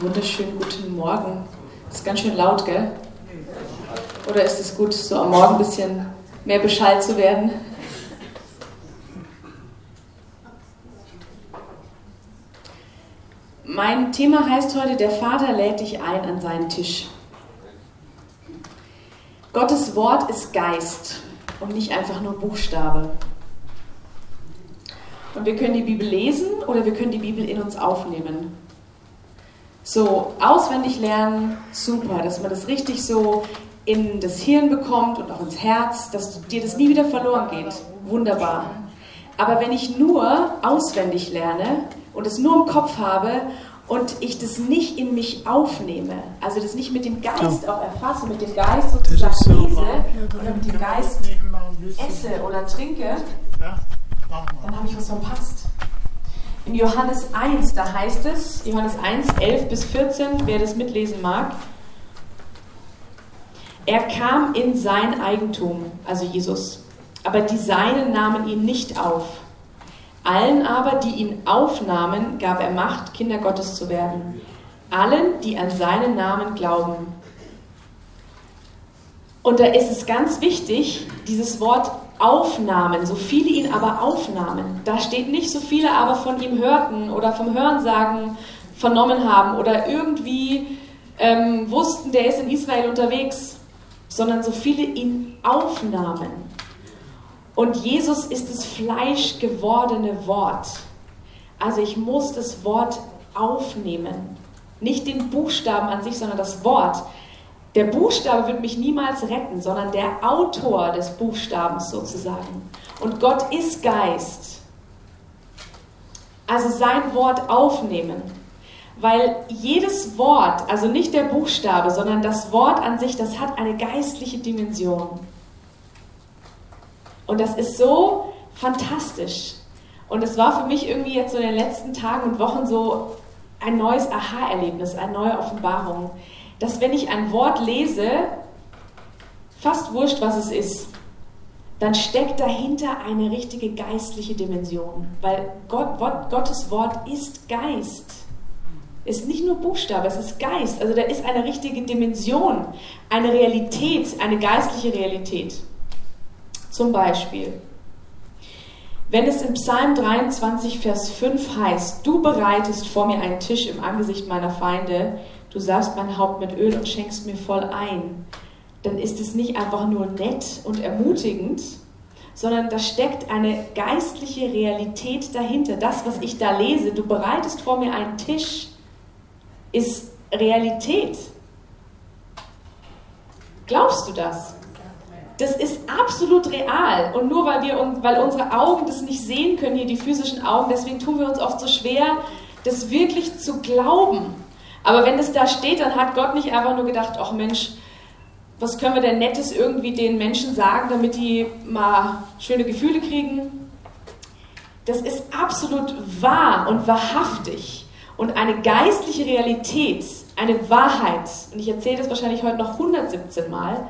Wunderschönen guten Morgen. Ist ganz schön laut, gell? Oder ist es gut, so am Morgen ein bisschen mehr Bescheid zu werden? Mein Thema heißt heute, der Vater lädt dich ein an seinen Tisch. Gottes Wort ist Geist und nicht einfach nur Buchstabe. Und wir können die Bibel lesen oder wir können die Bibel in uns aufnehmen. So, auswendig lernen, super, dass man das richtig so in das Hirn bekommt und auch ins Herz, dass dir das nie wieder verloren geht. Wunderbar. Aber wenn ich nur auswendig lerne und es nur im Kopf habe und ich das nicht in mich aufnehme, also das nicht mit dem Geist auch erfasse, mit dem Geist sozusagen lese oder mit dem Geist esse oder trinke, dann habe ich was verpasst. In Johannes 1, da heißt es, Johannes 1, 11 bis 14, wer das mitlesen mag, er kam in sein Eigentum, also Jesus, aber die Seinen nahmen ihn nicht auf. Allen aber, die ihn aufnahmen, gab er Macht, Kinder Gottes zu werden. Allen, die an seinen Namen glauben. Und da ist es ganz wichtig, dieses Wort aufnahmen, so viele ihn aber aufnahmen. Da steht nicht, so viele aber von ihm hörten oder vom Hörensagen vernommen haben oder irgendwie ähm, wussten, der ist in Israel unterwegs, sondern so viele ihn aufnahmen. Und Jesus ist das fleischgewordene Wort. Also ich muss das Wort aufnehmen. Nicht den Buchstaben an sich, sondern das Wort. Der Buchstabe wird mich niemals retten, sondern der Autor des Buchstabens sozusagen. Und Gott ist Geist. Also sein Wort aufnehmen. Weil jedes Wort, also nicht der Buchstabe, sondern das Wort an sich, das hat eine geistliche Dimension. Und das ist so fantastisch. Und es war für mich irgendwie jetzt so in den letzten Tagen und Wochen so ein neues Aha-Erlebnis, eine neue Offenbarung dass wenn ich ein Wort lese, fast wurscht, was es ist, dann steckt dahinter eine richtige geistliche Dimension. Weil Gott, Gottes Wort ist Geist. Ist nicht nur Buchstabe, es ist Geist. Also da ist eine richtige Dimension, eine Realität, eine geistliche Realität. Zum Beispiel, wenn es im Psalm 23, Vers 5 heißt, du bereitest vor mir einen Tisch im Angesicht meiner Feinde, du salbst mein Haupt mit Öl und schenkst mir voll ein, dann ist es nicht einfach nur nett und ermutigend, sondern da steckt eine geistliche Realität dahinter. Das, was ich da lese, du bereitest vor mir einen Tisch, ist Realität. Glaubst du das? Das ist absolut real. Und nur weil, wir, weil unsere Augen das nicht sehen können, hier die physischen Augen, deswegen tun wir uns oft so schwer, das wirklich zu glauben. Aber wenn es da steht, dann hat Gott nicht einfach nur gedacht, ach Mensch, was können wir denn Nettes irgendwie den Menschen sagen, damit die mal schöne Gefühle kriegen? Das ist absolut wahr und wahrhaftig und eine geistliche Realität, eine Wahrheit. Und ich erzähle das wahrscheinlich heute noch 117 Mal.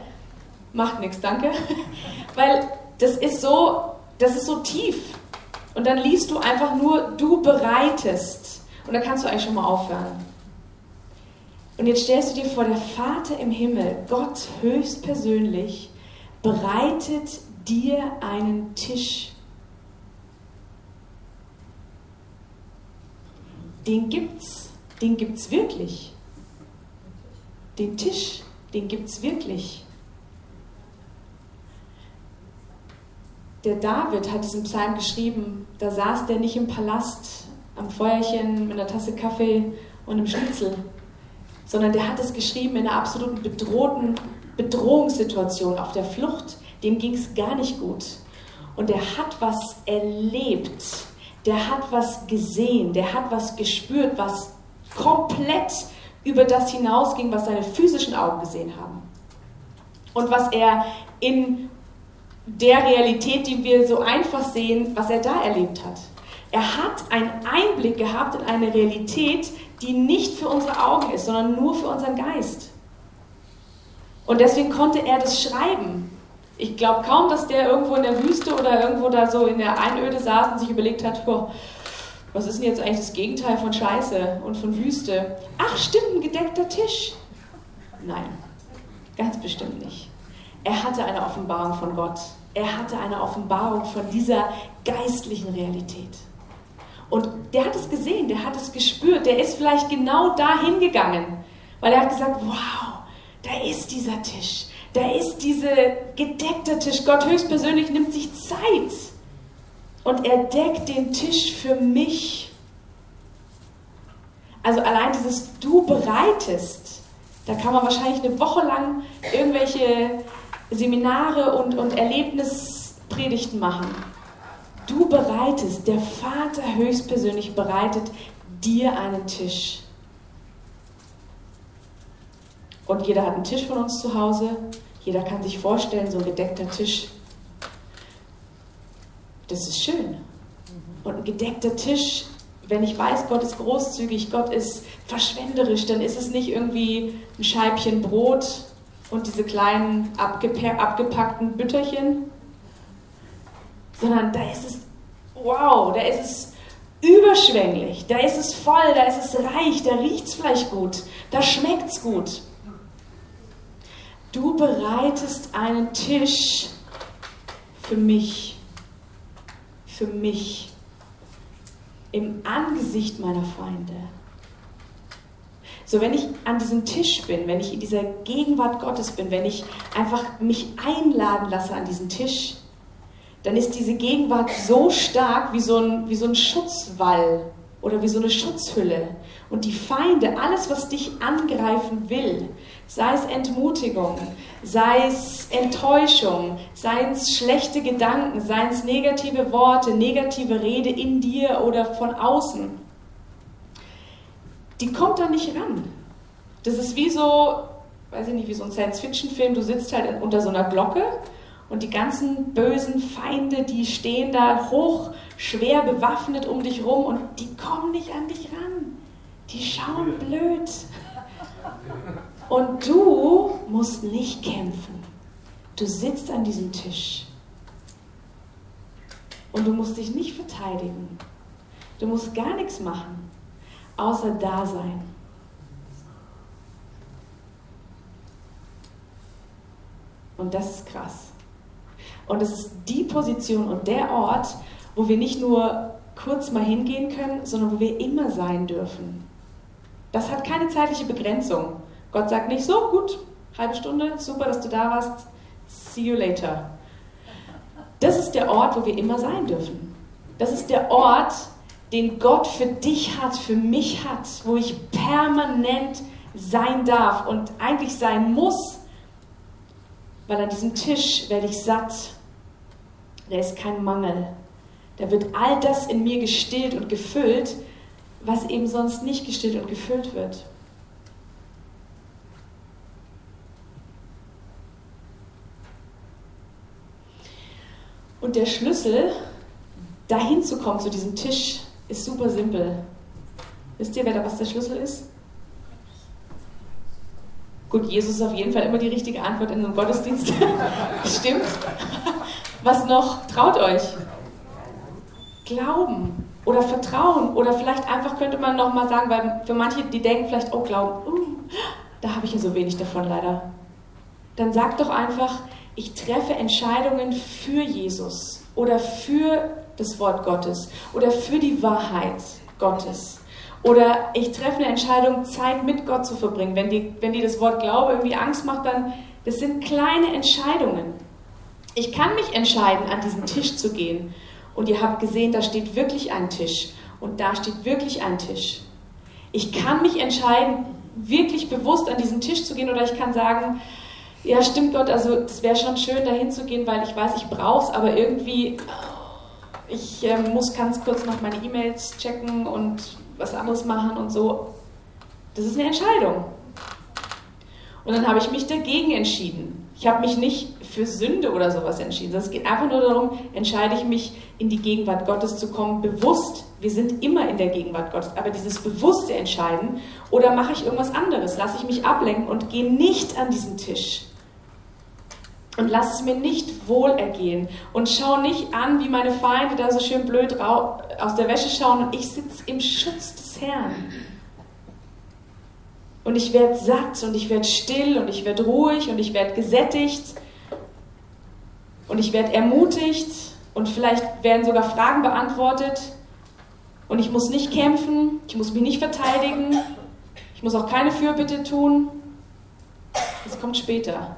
Macht nichts, danke. Weil das ist so, das ist so tief. Und dann liest du einfach nur, du bereitest. Und dann kannst du eigentlich schon mal aufhören. Und jetzt stellst du dir vor, der Vater im Himmel, Gott höchstpersönlich, bereitet dir einen Tisch. Den gibt's, den gibt's wirklich. Den Tisch, den gibt's wirklich. Der David hat diesen Psalm geschrieben, da saß der nicht im Palast am Feuerchen mit einer Tasse Kaffee und einem Schnitzel, sondern der hat es geschrieben in einer absoluten bedrohten Bedrohungssituation, auf der Flucht. Dem ging es gar nicht gut. Und der hat was erlebt, der hat was gesehen, der hat was gespürt, was komplett über das hinausging, was seine physischen Augen gesehen haben. Und was er in der Realität, die wir so einfach sehen, was er da erlebt hat. Er hat einen Einblick gehabt in eine Realität, die nicht für unsere Augen ist, sondern nur für unseren Geist. Und deswegen konnte er das schreiben. Ich glaube kaum, dass der irgendwo in der Wüste oder irgendwo da so in der Einöde saß und sich überlegt hat, boah, was ist denn jetzt eigentlich das Gegenteil von Scheiße und von Wüste? Ach, stimmt, ein gedeckter Tisch. Nein, ganz bestimmt nicht. Er hatte eine Offenbarung von Gott. Er hatte eine Offenbarung von dieser geistlichen Realität. Und der hat es gesehen, der hat es gespürt, der ist vielleicht genau dahin gegangen, weil er hat gesagt, wow, da ist dieser Tisch, da ist dieser gedeckte Tisch. Gott höchstpersönlich nimmt sich Zeit und er deckt den Tisch für mich. Also allein dieses Du bereitest, da kann man wahrscheinlich eine Woche lang irgendwelche Seminare und, und Erlebnispredigten machen. Du bereitest, der Vater höchstpersönlich bereitet dir einen Tisch. Und jeder hat einen Tisch von uns zu Hause. Jeder kann sich vorstellen, so ein gedeckter Tisch. Das ist schön. Und ein gedeckter Tisch, wenn ich weiß, Gott ist großzügig, Gott ist verschwenderisch, dann ist es nicht irgendwie ein Scheibchen Brot und diese kleinen abgepackten Bütterchen, sondern da ist es, wow, da ist es überschwänglich, da ist es voll, da ist es reich, da riecht es vielleicht gut, da schmeckt es gut. Du bereitest einen Tisch für mich, für mich, im Angesicht meiner Feinde. So, wenn ich an diesem Tisch bin, wenn ich in dieser Gegenwart Gottes bin, wenn ich einfach mich einladen lasse an diesen Tisch, dann ist diese Gegenwart so stark wie so ein, wie so ein Schutzwall oder wie so eine Schutzhülle. Und die Feinde, alles, was dich angreifen will, sei es Entmutigung, sei es Enttäuschung, seien es schlechte Gedanken, seien es negative Worte, negative Rede in dir oder von außen, die kommt da nicht ran. Das ist wie so, weiß ich nicht, wie so ein Science-Fiction-Film, du sitzt halt unter so einer Glocke und die ganzen bösen Feinde, die stehen da hoch, schwer bewaffnet um dich rum und die kommen nicht an dich ran. Die schauen blöd. Und du musst nicht kämpfen. Du sitzt an diesem Tisch. Und du musst dich nicht verteidigen. Du musst gar nichts machen, außer da sein. Und das ist krass. Und es ist die Position und der Ort, wo wir nicht nur kurz mal hingehen können, sondern wo wir immer sein dürfen. Das hat keine zeitliche Begrenzung. Gott sagt nicht so, gut, halbe Stunde, super, dass du da warst, see you later. Das ist der Ort, wo wir immer sein dürfen. Das ist der Ort, den Gott für dich hat, für mich hat, wo ich permanent sein darf und eigentlich sein muss, weil an diesem Tisch werde ich satt da ist kein Mangel. Da wird all das in mir gestillt und gefüllt, was eben sonst nicht gestillt und gefüllt wird. Und der Schlüssel, dahin zu kommen, zu diesem Tisch, ist super simpel. Wisst ihr, wer da was der Schlüssel ist? Gut, Jesus ist auf jeden Fall immer die richtige Antwort in einem Gottesdienst. Stimmt. Was noch? Traut euch. Glauben oder Vertrauen oder vielleicht einfach könnte man noch mal sagen, weil für manche, die denken vielleicht, oh Glauben, uh, da habe ich ja so wenig davon leider. Dann sag doch einfach, ich treffe Entscheidungen für Jesus oder für das Wort Gottes oder für die Wahrheit Gottes. Oder ich treffe eine Entscheidung, Zeit mit Gott zu verbringen. Wenn dir wenn die das Wort Glaube irgendwie Angst macht, dann das sind kleine Entscheidungen. Ich kann mich entscheiden, an diesen Tisch zu gehen. Und ihr habt gesehen, da steht wirklich ein Tisch. Und da steht wirklich ein Tisch. Ich kann mich entscheiden, wirklich bewusst an diesen Tisch zu gehen. Oder ich kann sagen, ja, stimmt Gott, also es wäre schon schön, dahin zu gehen, weil ich weiß, ich brauche es, aber irgendwie, ich äh, muss ganz kurz noch meine E-Mails checken und was anderes machen und so. Das ist eine Entscheidung. Und dann habe ich mich dagegen entschieden. Ich habe mich nicht für Sünde oder sowas entschieden. Es geht einfach nur darum, entscheide ich mich, in die Gegenwart Gottes zu kommen, bewusst. Wir sind immer in der Gegenwart Gottes, aber dieses bewusste Entscheiden oder mache ich irgendwas anderes, lasse ich mich ablenken und gehe nicht an diesen Tisch. und lass es mir nicht wohlergehen und schau nicht an, wie meine Feinde da so schön blöd aus der Wäsche schauen und ich sitze im Schutz des Herrn. Und ich werde satt und ich werde still und ich werde ruhig und ich werde gesättigt und ich werde ermutigt und vielleicht werden sogar Fragen beantwortet und ich muss nicht kämpfen, ich muss mich nicht verteidigen, ich muss auch keine Fürbitte tun. Das kommt später.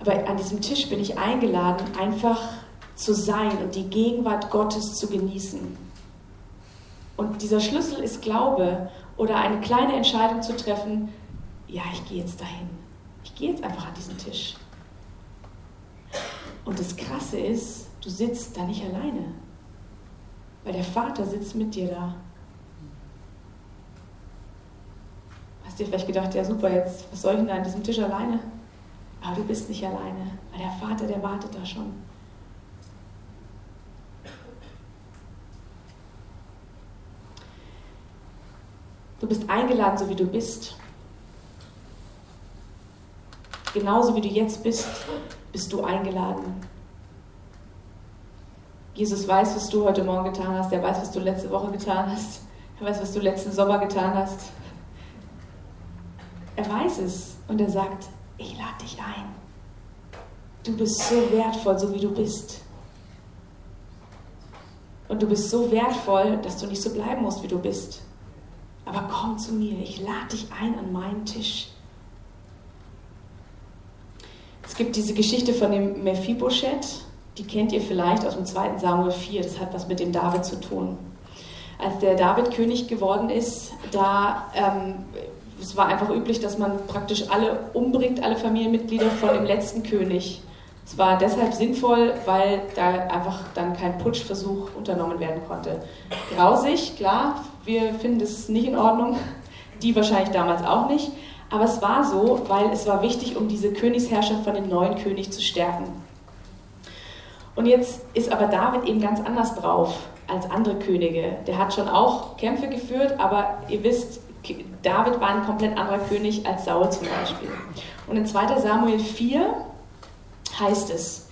Aber an diesem Tisch bin ich eingeladen, einfach zu sein und die Gegenwart Gottes zu genießen. Und dieser Schlüssel ist Glaube oder eine kleine Entscheidung zu treffen, ja, ich gehe jetzt dahin. Ich gehe jetzt einfach an diesen Tisch. Und das Krasse ist, du sitzt da nicht alleine, weil der Vater sitzt mit dir da. Hast dir vielleicht gedacht, ja super, jetzt, was soll ich denn da an diesem Tisch alleine? Aber du bist nicht alleine, weil der Vater, der wartet da schon. Du bist eingeladen, so wie du bist. Genauso wie du jetzt bist, bist du eingeladen. Jesus weiß, was du heute Morgen getan hast. Er weiß, was du letzte Woche getan hast. Er weiß, was du letzten Sommer getan hast. Er weiß es und er sagt, ich lade dich ein. Du bist so wertvoll, so wie du bist. Und du bist so wertvoll, dass du nicht so bleiben musst, wie du bist. Aber komm zu mir, ich lade dich ein an meinen Tisch. Es gibt diese Geschichte von dem Mephibosheth, die kennt ihr vielleicht aus dem 2. Samuel 4, das hat was mit dem David zu tun. Als der David König geworden ist, da ähm, es war einfach üblich, dass man praktisch alle umbringt, alle Familienmitglieder von dem letzten König. Es war deshalb sinnvoll, weil da einfach dann kein Putschversuch unternommen werden konnte. Grausig, klar, wir finden das nicht in Ordnung, die wahrscheinlich damals auch nicht, aber es war so, weil es war wichtig, um diese Königsherrschaft von dem neuen König zu stärken. Und jetzt ist aber David eben ganz anders drauf als andere Könige. Der hat schon auch Kämpfe geführt, aber ihr wisst, David war ein komplett anderer König als Saul zum Beispiel. Und in 2 Samuel 4 heißt es,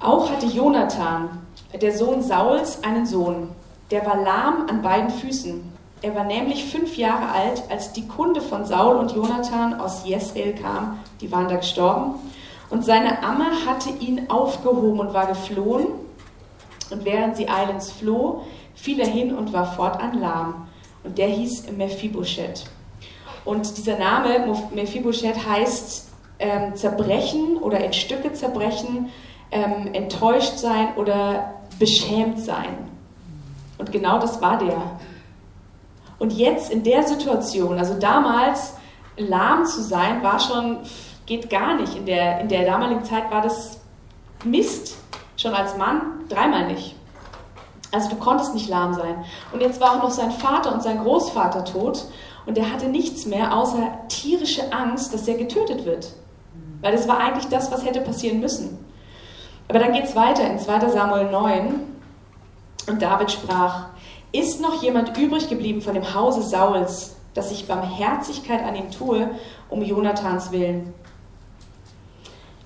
auch hatte Jonathan, der Sohn Sauls, einen Sohn, der war lahm an beiden Füßen. Er war nämlich fünf Jahre alt, als die Kunde von Saul und Jonathan aus Jesrael kam. Die waren da gestorben. Und seine Amme hatte ihn aufgehoben und war geflohen. Und während sie eilends floh, fiel er hin und war fortan lahm. Und der hieß Mephibosheth. Und dieser Name Mephibosheth heißt ähm, zerbrechen oder in Stücke zerbrechen, ähm, enttäuscht sein oder beschämt sein. Und genau das war der. Und jetzt in der Situation, also damals lahm zu sein, war schon, geht gar nicht. In der, in der damaligen Zeit war das Mist. Schon als Mann dreimal nicht. Also du konntest nicht lahm sein. Und jetzt war auch noch sein Vater und sein Großvater tot. Und er hatte nichts mehr außer tierische Angst, dass er getötet wird. Weil das war eigentlich das, was hätte passieren müssen. Aber dann geht es weiter in 2 Samuel 9. Und David sprach, ist noch jemand übrig geblieben von dem Hause Sauls, dass ich Barmherzigkeit an ihm tue, um Jonathans willen?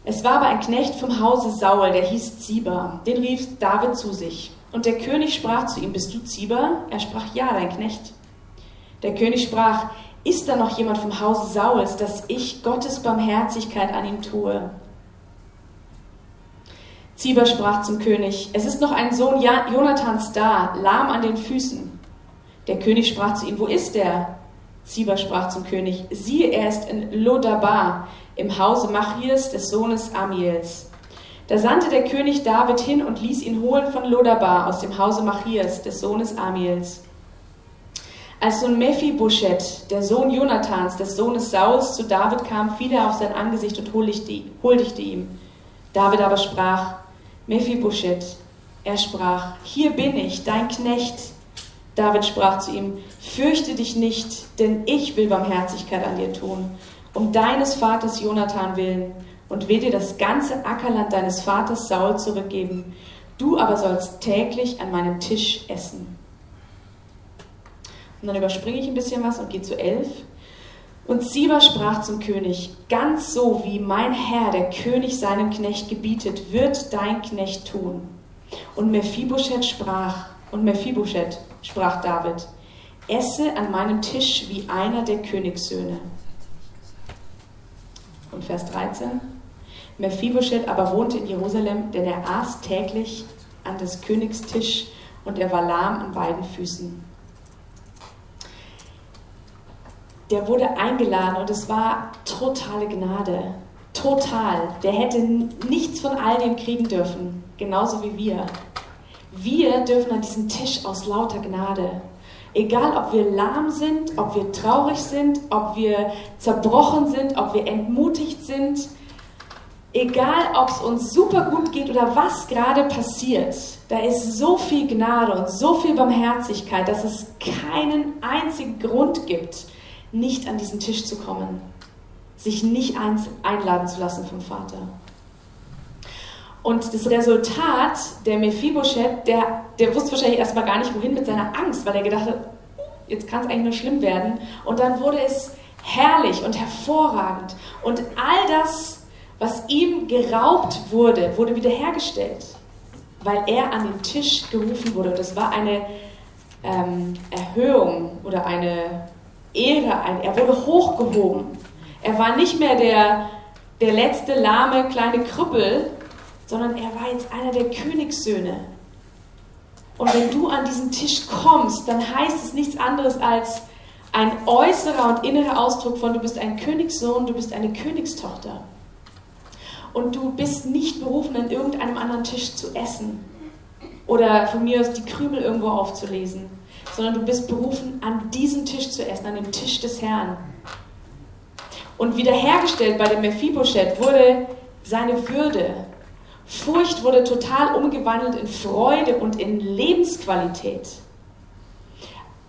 Es war aber ein Knecht vom Hause Saul, der hieß Ziba, den rief David zu sich. Und der König sprach zu ihm, bist du Ziba? Er sprach, ja, dein Knecht. Der König sprach, ist da noch jemand vom Hause Sauls, dass ich Gottes Barmherzigkeit an ihm tue? Ziba sprach zum König, es ist noch ein Sohn Jonathans da, lahm an den Füßen. Der König sprach zu ihm, wo ist er? Ziba sprach zum König, siehe, er ist in Lodabar, im Hause Machirs des Sohnes Amiels. Da sandte der König David hin und ließ ihn holen von Lodabar aus dem Hause Machias, des Sohnes Amiels. Als nun Mephibosheth, der Sohn Jonathans, des Sohnes Sauls, zu David kam, fiel er auf sein Angesicht und huldigte ihm. David aber sprach, Mephibosheth, er sprach, hier bin ich, dein Knecht. David sprach zu ihm, fürchte dich nicht, denn ich will Barmherzigkeit an dir tun, um deines Vaters Jonathan willen und will dir das ganze Ackerland deines Vaters Saul zurückgeben. Du aber sollst täglich an meinem Tisch essen. Und dann überspringe ich ein bisschen was und gehe zu elf. Und Ziba sprach zum König, ganz so wie mein Herr, der König, seinem Knecht gebietet, wird dein Knecht tun. Und Mephibosheth sprach, und Mephibosheth sprach David, esse an meinem Tisch wie einer der Königssöhne. Und Vers 13, Mephibosheth aber wohnte in Jerusalem, denn er aß täglich an des Königs Tisch und er war lahm an beiden Füßen. Der wurde eingeladen und es war totale Gnade. Total. Der hätte nichts von all dem kriegen dürfen, genauso wie wir. Wir dürfen an diesen Tisch aus lauter Gnade. Egal, ob wir lahm sind, ob wir traurig sind, ob wir zerbrochen sind, ob wir entmutigt sind, egal, ob es uns super gut geht oder was gerade passiert, da ist so viel Gnade und so viel Barmherzigkeit, dass es keinen einzigen Grund gibt, nicht an diesen Tisch zu kommen, sich nicht einladen zu lassen vom Vater. Und das Resultat, der Mephibosheth, der, der wusste wahrscheinlich erstmal gar nicht, wohin mit seiner Angst, weil er gedacht hat, jetzt kann es eigentlich nur schlimm werden. Und dann wurde es herrlich und hervorragend. Und all das, was ihm geraubt wurde, wurde wiederhergestellt, weil er an den Tisch gerufen wurde. Und das war eine ähm, Erhöhung oder eine Ehre ein. Er wurde hochgehoben. Er war nicht mehr der, der letzte lahme kleine Krüppel, sondern er war jetzt einer der Königssöhne. Und wenn du an diesen Tisch kommst, dann heißt es nichts anderes als ein äußerer und innerer Ausdruck von, du bist ein Königssohn, du bist eine Königstochter. Und du bist nicht berufen, an irgendeinem anderen Tisch zu essen oder von mir aus die Krümel irgendwo aufzulesen sondern du bist berufen, an diesem Tisch zu essen, an dem Tisch des Herrn. Und wiederhergestellt bei dem Mephibosheth wurde seine Würde. Furcht wurde total umgewandelt in Freude und in Lebensqualität.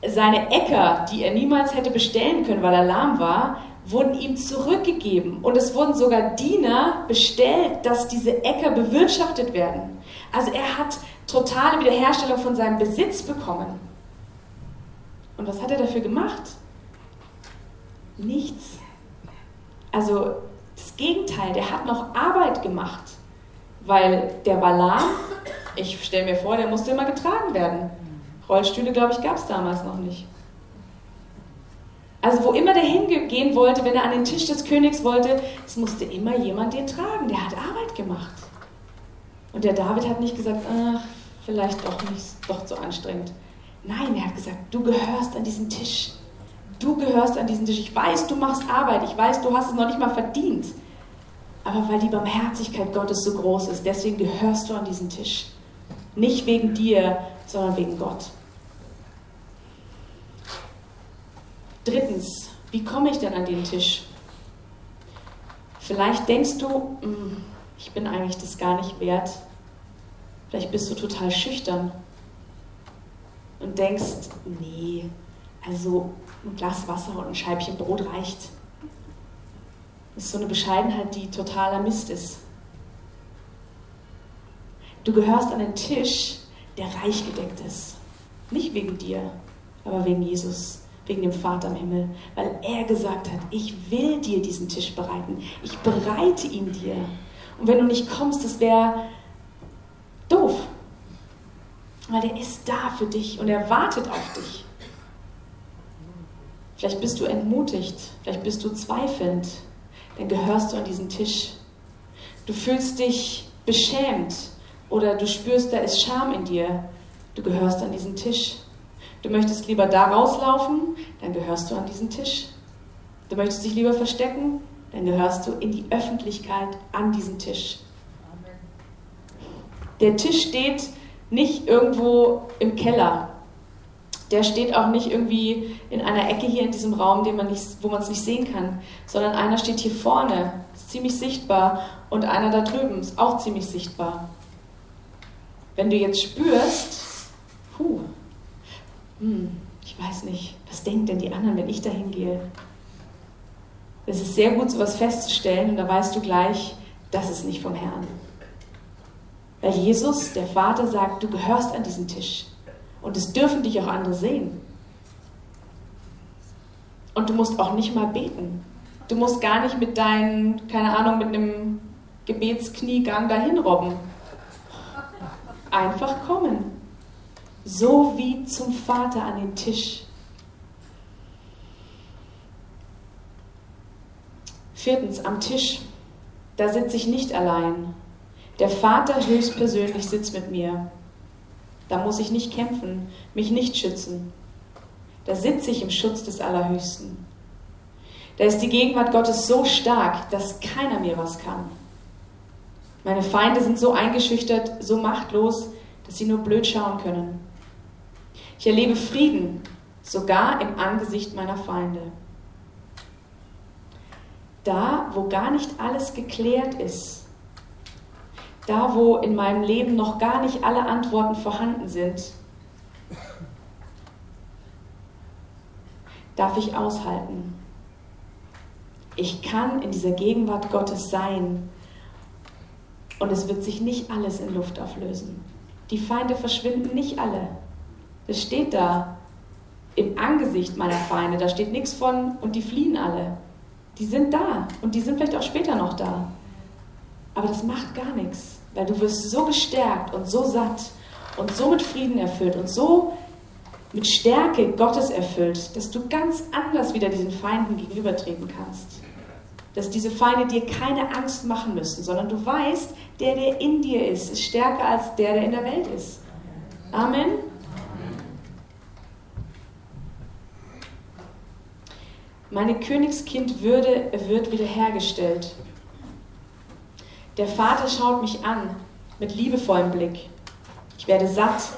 Seine Äcker, die er niemals hätte bestellen können, weil er lahm war, wurden ihm zurückgegeben. Und es wurden sogar Diener bestellt, dass diese Äcker bewirtschaftet werden. Also er hat totale Wiederherstellung von seinem Besitz bekommen. Und was hat er dafür gemacht? Nichts. Also das Gegenteil, der hat noch Arbeit gemacht, weil der Balaam, ich stelle mir vor, der musste immer getragen werden. Rollstühle, glaube ich, gab es damals noch nicht. Also wo immer der hingehen wollte, wenn er an den Tisch des Königs wollte, es musste immer jemand den tragen. Der hat Arbeit gemacht. Und der David hat nicht gesagt, ach, vielleicht doch nicht, doch zu anstrengend. Nein, er hat gesagt, du gehörst an diesen Tisch. Du gehörst an diesen Tisch. Ich weiß, du machst Arbeit. Ich weiß, du hast es noch nicht mal verdient. Aber weil die Barmherzigkeit Gottes so groß ist, deswegen gehörst du an diesen Tisch. Nicht wegen dir, sondern wegen Gott. Drittens, wie komme ich denn an den Tisch? Vielleicht denkst du, hm, ich bin eigentlich das gar nicht wert. Vielleicht bist du total schüchtern und denkst, nee, also ein Glas Wasser und ein Scheibchen Brot reicht. Das ist so eine Bescheidenheit, die totaler Mist ist. Du gehörst an den Tisch, der reich gedeckt ist. Nicht wegen dir, aber wegen Jesus, wegen dem Vater im Himmel, weil er gesagt hat, ich will dir diesen Tisch bereiten. Ich bereite ihn dir. Und wenn du nicht kommst, das wäre doof. Weil der ist da für dich und er wartet auf dich. Vielleicht bist du entmutigt, vielleicht bist du zweifelnd, dann gehörst du an diesen Tisch. Du fühlst dich beschämt oder du spürst, da ist Scham in dir. Du gehörst an diesen Tisch. Du möchtest lieber da rauslaufen, dann gehörst du an diesen Tisch. Du möchtest dich lieber verstecken, dann gehörst du in die Öffentlichkeit an diesen Tisch. Der Tisch steht nicht irgendwo im Keller. Der steht auch nicht irgendwie in einer Ecke hier in diesem Raum, den man nicht, wo man es nicht sehen kann, sondern einer steht hier vorne, ist ziemlich sichtbar, und einer da drüben ist auch ziemlich sichtbar. Wenn du jetzt spürst, puh, hm, ich weiß nicht, was denken denn die anderen, wenn ich da hingehe? Es ist sehr gut, sowas festzustellen, und da weißt du gleich, das ist nicht vom Herrn. Weil Jesus, der Vater, sagt, du gehörst an diesen Tisch. Und es dürfen dich auch andere sehen. Und du musst auch nicht mal beten. Du musst gar nicht mit deinen, keine Ahnung, mit einem Gebetskniegang dahin robben. Einfach kommen. So wie zum Vater an den Tisch. Viertens, am Tisch. Da sitze ich nicht allein. Der Vater höchstpersönlich sitzt mit mir. Da muss ich nicht kämpfen, mich nicht schützen. Da sitze ich im Schutz des Allerhöchsten. Da ist die Gegenwart Gottes so stark, dass keiner mir was kann. Meine Feinde sind so eingeschüchtert, so machtlos, dass sie nur blöd schauen können. Ich erlebe Frieden, sogar im Angesicht meiner Feinde. Da, wo gar nicht alles geklärt ist, da, wo in meinem Leben noch gar nicht alle Antworten vorhanden sind, darf ich aushalten. Ich kann in dieser Gegenwart Gottes sein und es wird sich nicht alles in Luft auflösen. Die Feinde verschwinden nicht alle. Das steht da im Angesicht meiner Feinde. Da steht nichts von und die fliehen alle. Die sind da und die sind vielleicht auch später noch da. Aber das macht gar nichts, weil du wirst so gestärkt und so satt und so mit Frieden erfüllt und so mit Stärke Gottes erfüllt, dass du ganz anders wieder diesen Feinden gegenübertreten kannst. Dass diese Feinde dir keine Angst machen müssen, sondern du weißt, der, der in dir ist, ist stärker als der, der in der Welt ist. Amen. Meine Königskindwürde wird wiederhergestellt. Der Vater schaut mich an mit liebevollem Blick. Ich werde satt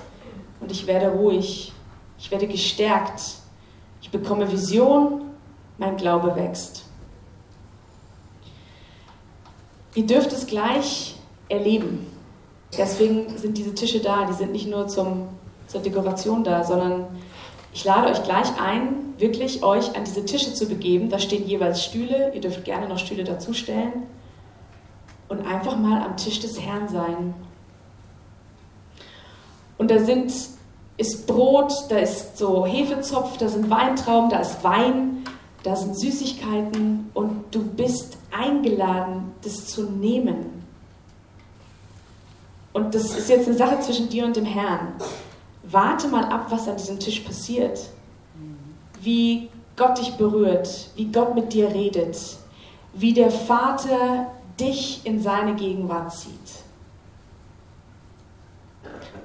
und ich werde ruhig. Ich werde gestärkt. Ich bekomme Vision. Mein Glaube wächst. Ihr dürft es gleich erleben. Deswegen sind diese Tische da. Die sind nicht nur zum, zur Dekoration da, sondern ich lade euch gleich ein, wirklich euch an diese Tische zu begeben. Da stehen jeweils Stühle. Ihr dürft gerne noch Stühle dazustellen. Und einfach mal am Tisch des Herrn sein. Und da sind, ist Brot, da ist so Hefezopf, da sind Weintrauben, da ist Wein, da sind Süßigkeiten und du bist eingeladen, das zu nehmen. Und das ist jetzt eine Sache zwischen dir und dem Herrn warte mal ab, was an diesem Tisch passiert. Wie Gott dich berührt, wie Gott mit dir redet, wie der Vater dich in seine Gegenwart zieht.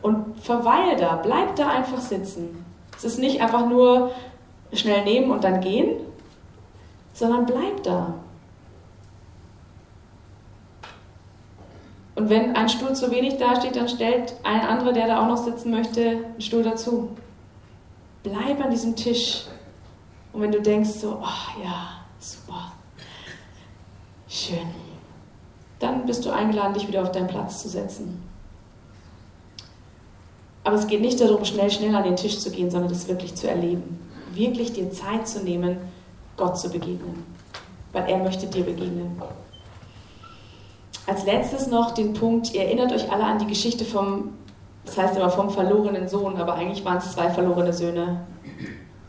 Und verweil da, bleib da einfach sitzen. Es ist nicht einfach nur schnell nehmen und dann gehen, sondern bleib da. Und wenn ein Stuhl zu wenig dasteht, dann stellt ein anderer, der da auch noch sitzen möchte, einen Stuhl dazu. Bleib an diesem Tisch. Und wenn du denkst so, oh ja, super, schön, dann bist du eingeladen, dich wieder auf deinen Platz zu setzen. Aber es geht nicht darum, schnell, schnell an den Tisch zu gehen, sondern das wirklich zu erleben. Wirklich dir Zeit zu nehmen, Gott zu begegnen. Weil er möchte dir begegnen. Als letztes noch den Punkt, ihr erinnert euch alle an die Geschichte vom, das heißt immer vom verlorenen Sohn, aber eigentlich waren es zwei verlorene Söhne.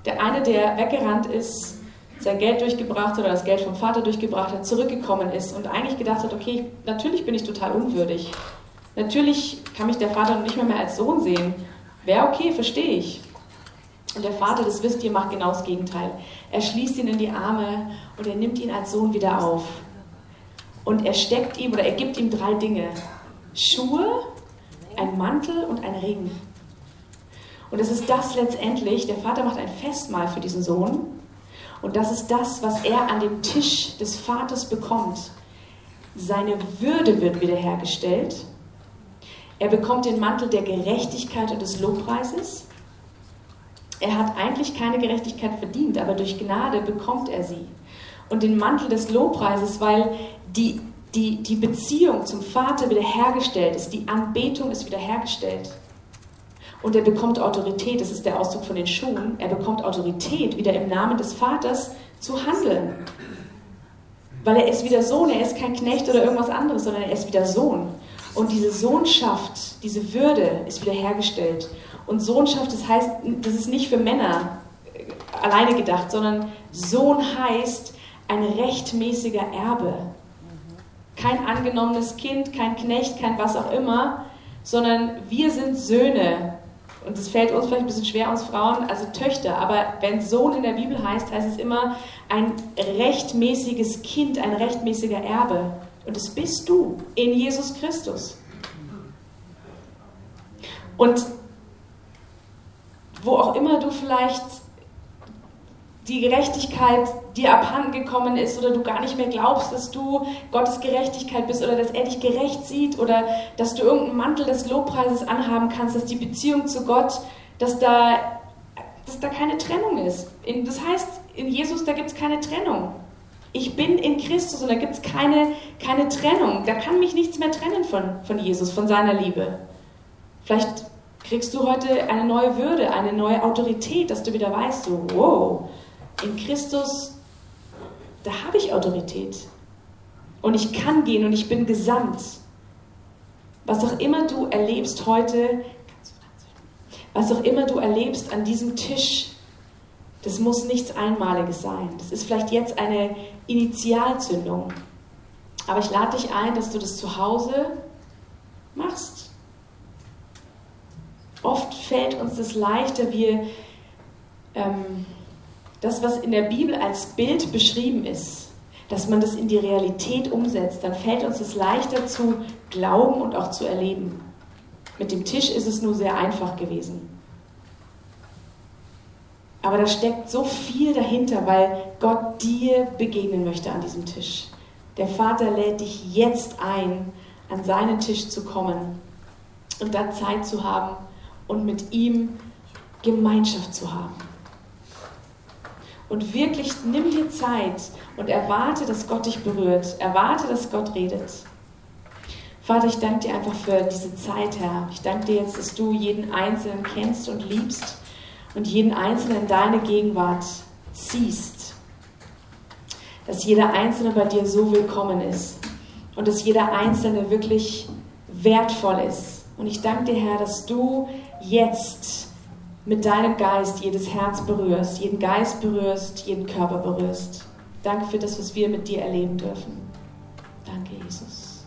Der eine, der weggerannt ist, sein Geld durchgebracht hat oder das Geld vom Vater durchgebracht hat, zurückgekommen ist und eigentlich gedacht hat, okay, natürlich bin ich total unwürdig. Natürlich kann mich der Vater nicht mehr, mehr als Sohn sehen. Wäre okay, verstehe ich. Und der Vater, das wisst ihr, macht genau das Gegenteil. Er schließt ihn in die Arme und er nimmt ihn als Sohn wieder auf. Und er steckt ihm oder er gibt ihm drei Dinge. Schuhe, ein Mantel und ein Ring. Und es ist das letztendlich, der Vater macht ein Festmahl für diesen Sohn. Und das ist das, was er an dem Tisch des Vaters bekommt. Seine Würde wird wiederhergestellt. Er bekommt den Mantel der Gerechtigkeit und des Lobpreises. Er hat eigentlich keine Gerechtigkeit verdient, aber durch Gnade bekommt er sie. Und den Mantel des Lobpreises, weil die, die, die Beziehung zum Vater wiederhergestellt ist, die Anbetung ist wiederhergestellt. Und er bekommt Autorität, das ist der Ausdruck von den Schuhen, er bekommt Autorität, wieder im Namen des Vaters zu handeln. Weil er ist wieder Sohn, er ist kein Knecht oder irgendwas anderes, sondern er ist wieder Sohn. Und diese Sohnschaft, diese Würde ist wiederhergestellt. Und Sohnschaft, das heißt, das ist nicht für Männer alleine gedacht, sondern Sohn heißt ein rechtmäßiger Erbe. Kein angenommenes Kind, kein Knecht, kein was auch immer, sondern wir sind Söhne. Und das fällt uns vielleicht ein bisschen schwer, uns Frauen, also Töchter. Aber wenn Sohn in der Bibel heißt, heißt es immer ein rechtmäßiges Kind, ein rechtmäßiger Erbe. Und das bist du in Jesus Christus. Und wo auch immer du vielleicht die Gerechtigkeit dir abhanden gekommen ist oder du gar nicht mehr glaubst, dass du Gottes Gerechtigkeit bist oder dass er dich gerecht sieht oder dass du irgendeinen Mantel des Lobpreises anhaben kannst, dass die Beziehung zu Gott, dass da, dass da keine Trennung ist. Das heißt, in Jesus, da gibt es keine Trennung. Ich bin in Christus und da gibt es keine, keine Trennung. Da kann mich nichts mehr trennen von, von Jesus, von seiner Liebe. Vielleicht kriegst du heute eine neue Würde, eine neue Autorität, dass du wieder weißt, so, wow, in Christus, da habe ich Autorität. Und ich kann gehen und ich bin gesandt. Was auch immer du erlebst heute, was auch immer du erlebst an diesem Tisch, das muss nichts Einmaliges sein. Das ist vielleicht jetzt eine Initialzündung. Aber ich lade dich ein, dass du das zu Hause machst. Oft fällt uns das leichter, wir ähm, das, was in der Bibel als Bild beschrieben ist, dass man das in die Realität umsetzt, dann fällt uns es leichter zu glauben und auch zu erleben. Mit dem Tisch ist es nur sehr einfach gewesen. Aber da steckt so viel dahinter, weil Gott dir begegnen möchte an diesem Tisch. Der Vater lädt dich jetzt ein, an seinen Tisch zu kommen und da Zeit zu haben und mit ihm Gemeinschaft zu haben. Und wirklich nimm dir Zeit und erwarte, dass Gott dich berührt. Erwarte, dass Gott redet. Vater, ich danke dir einfach für diese Zeit, Herr. Ich danke dir jetzt, dass du jeden Einzelnen kennst und liebst und jeden Einzelnen in deine Gegenwart ziehst. Dass jeder Einzelne bei dir so willkommen ist und dass jeder Einzelne wirklich wertvoll ist. Und ich danke dir, Herr, dass du jetzt mit deinem Geist jedes Herz berührst, jeden Geist berührst, jeden Körper berührst. Danke für das, was wir mit dir erleben dürfen. Danke, Jesus.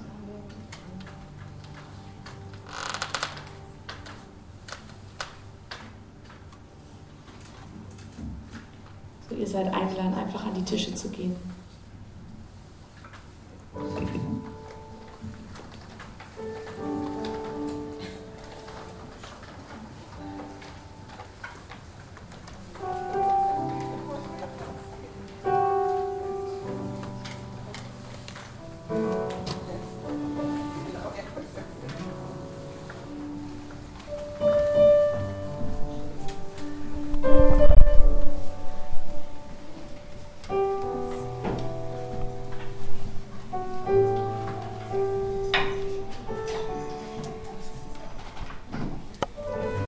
So, ihr seid eingeladen, einfach an die Tische zu gehen.